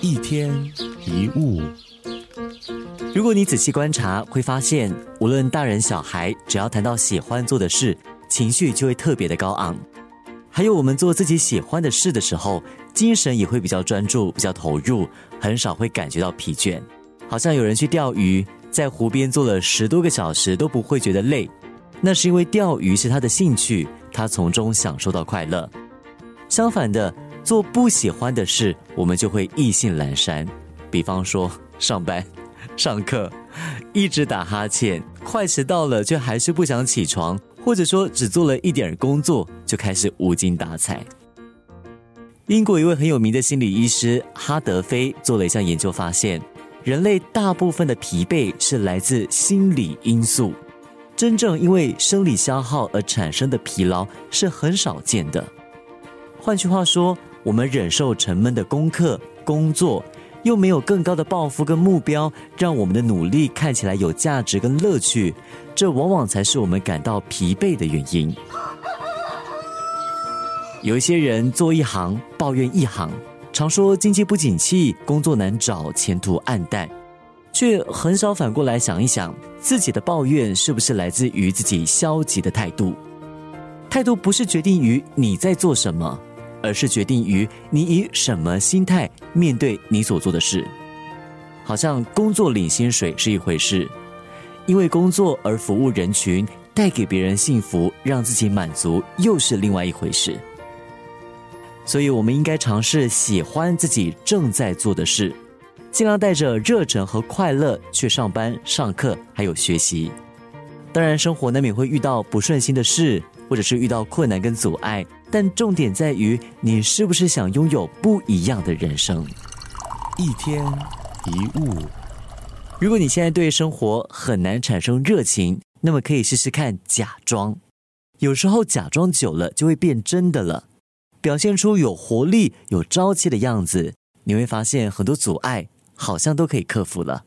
一天一物，如果你仔细观察，会发现，无论大人小孩，只要谈到喜欢做的事，情绪就会特别的高昂。还有，我们做自己喜欢的事的时候，精神也会比较专注、比较投入，很少会感觉到疲倦。好像有人去钓鱼，在湖边坐了十多个小时都不会觉得累，那是因为钓鱼是他的兴趣，他从中享受到快乐。相反的，做不喜欢的事，我们就会意兴阑珊。比方说上班、上课，一直打哈欠，快迟到了却还是不想起床，或者说只做了一点工作就开始无精打采。英国一位很有名的心理医师哈德菲做了一项研究，发现人类大部分的疲惫是来自心理因素，真正因为生理消耗而产生的疲劳是很少见的。换句话说，我们忍受沉闷的功课、工作，又没有更高的抱负跟目标，让我们的努力看起来有价值跟乐趣，这往往才是我们感到疲惫的原因。有一些人做一行抱怨一行，常说经济不景气、工作难找、前途暗淡，却很少反过来想一想，自己的抱怨是不是来自于自己消极的态度？态度不是决定于你在做什么。而是决定于你以什么心态面对你所做的事。好像工作领薪水是一回事，因为工作而服务人群，带给别人幸福，让自己满足，又是另外一回事。所以，我们应该尝试喜欢自己正在做的事，尽量带着热忱和快乐去上班、上课，还有学习。当然，生活难免会遇到不顺心的事。或者是遇到困难跟阻碍，但重点在于你是不是想拥有不一样的人生。一天一物，如果你现在对生活很难产生热情，那么可以试试看假装。有时候假装久了就会变真的了，表现出有活力、有朝气的样子，你会发现很多阻碍好像都可以克服了。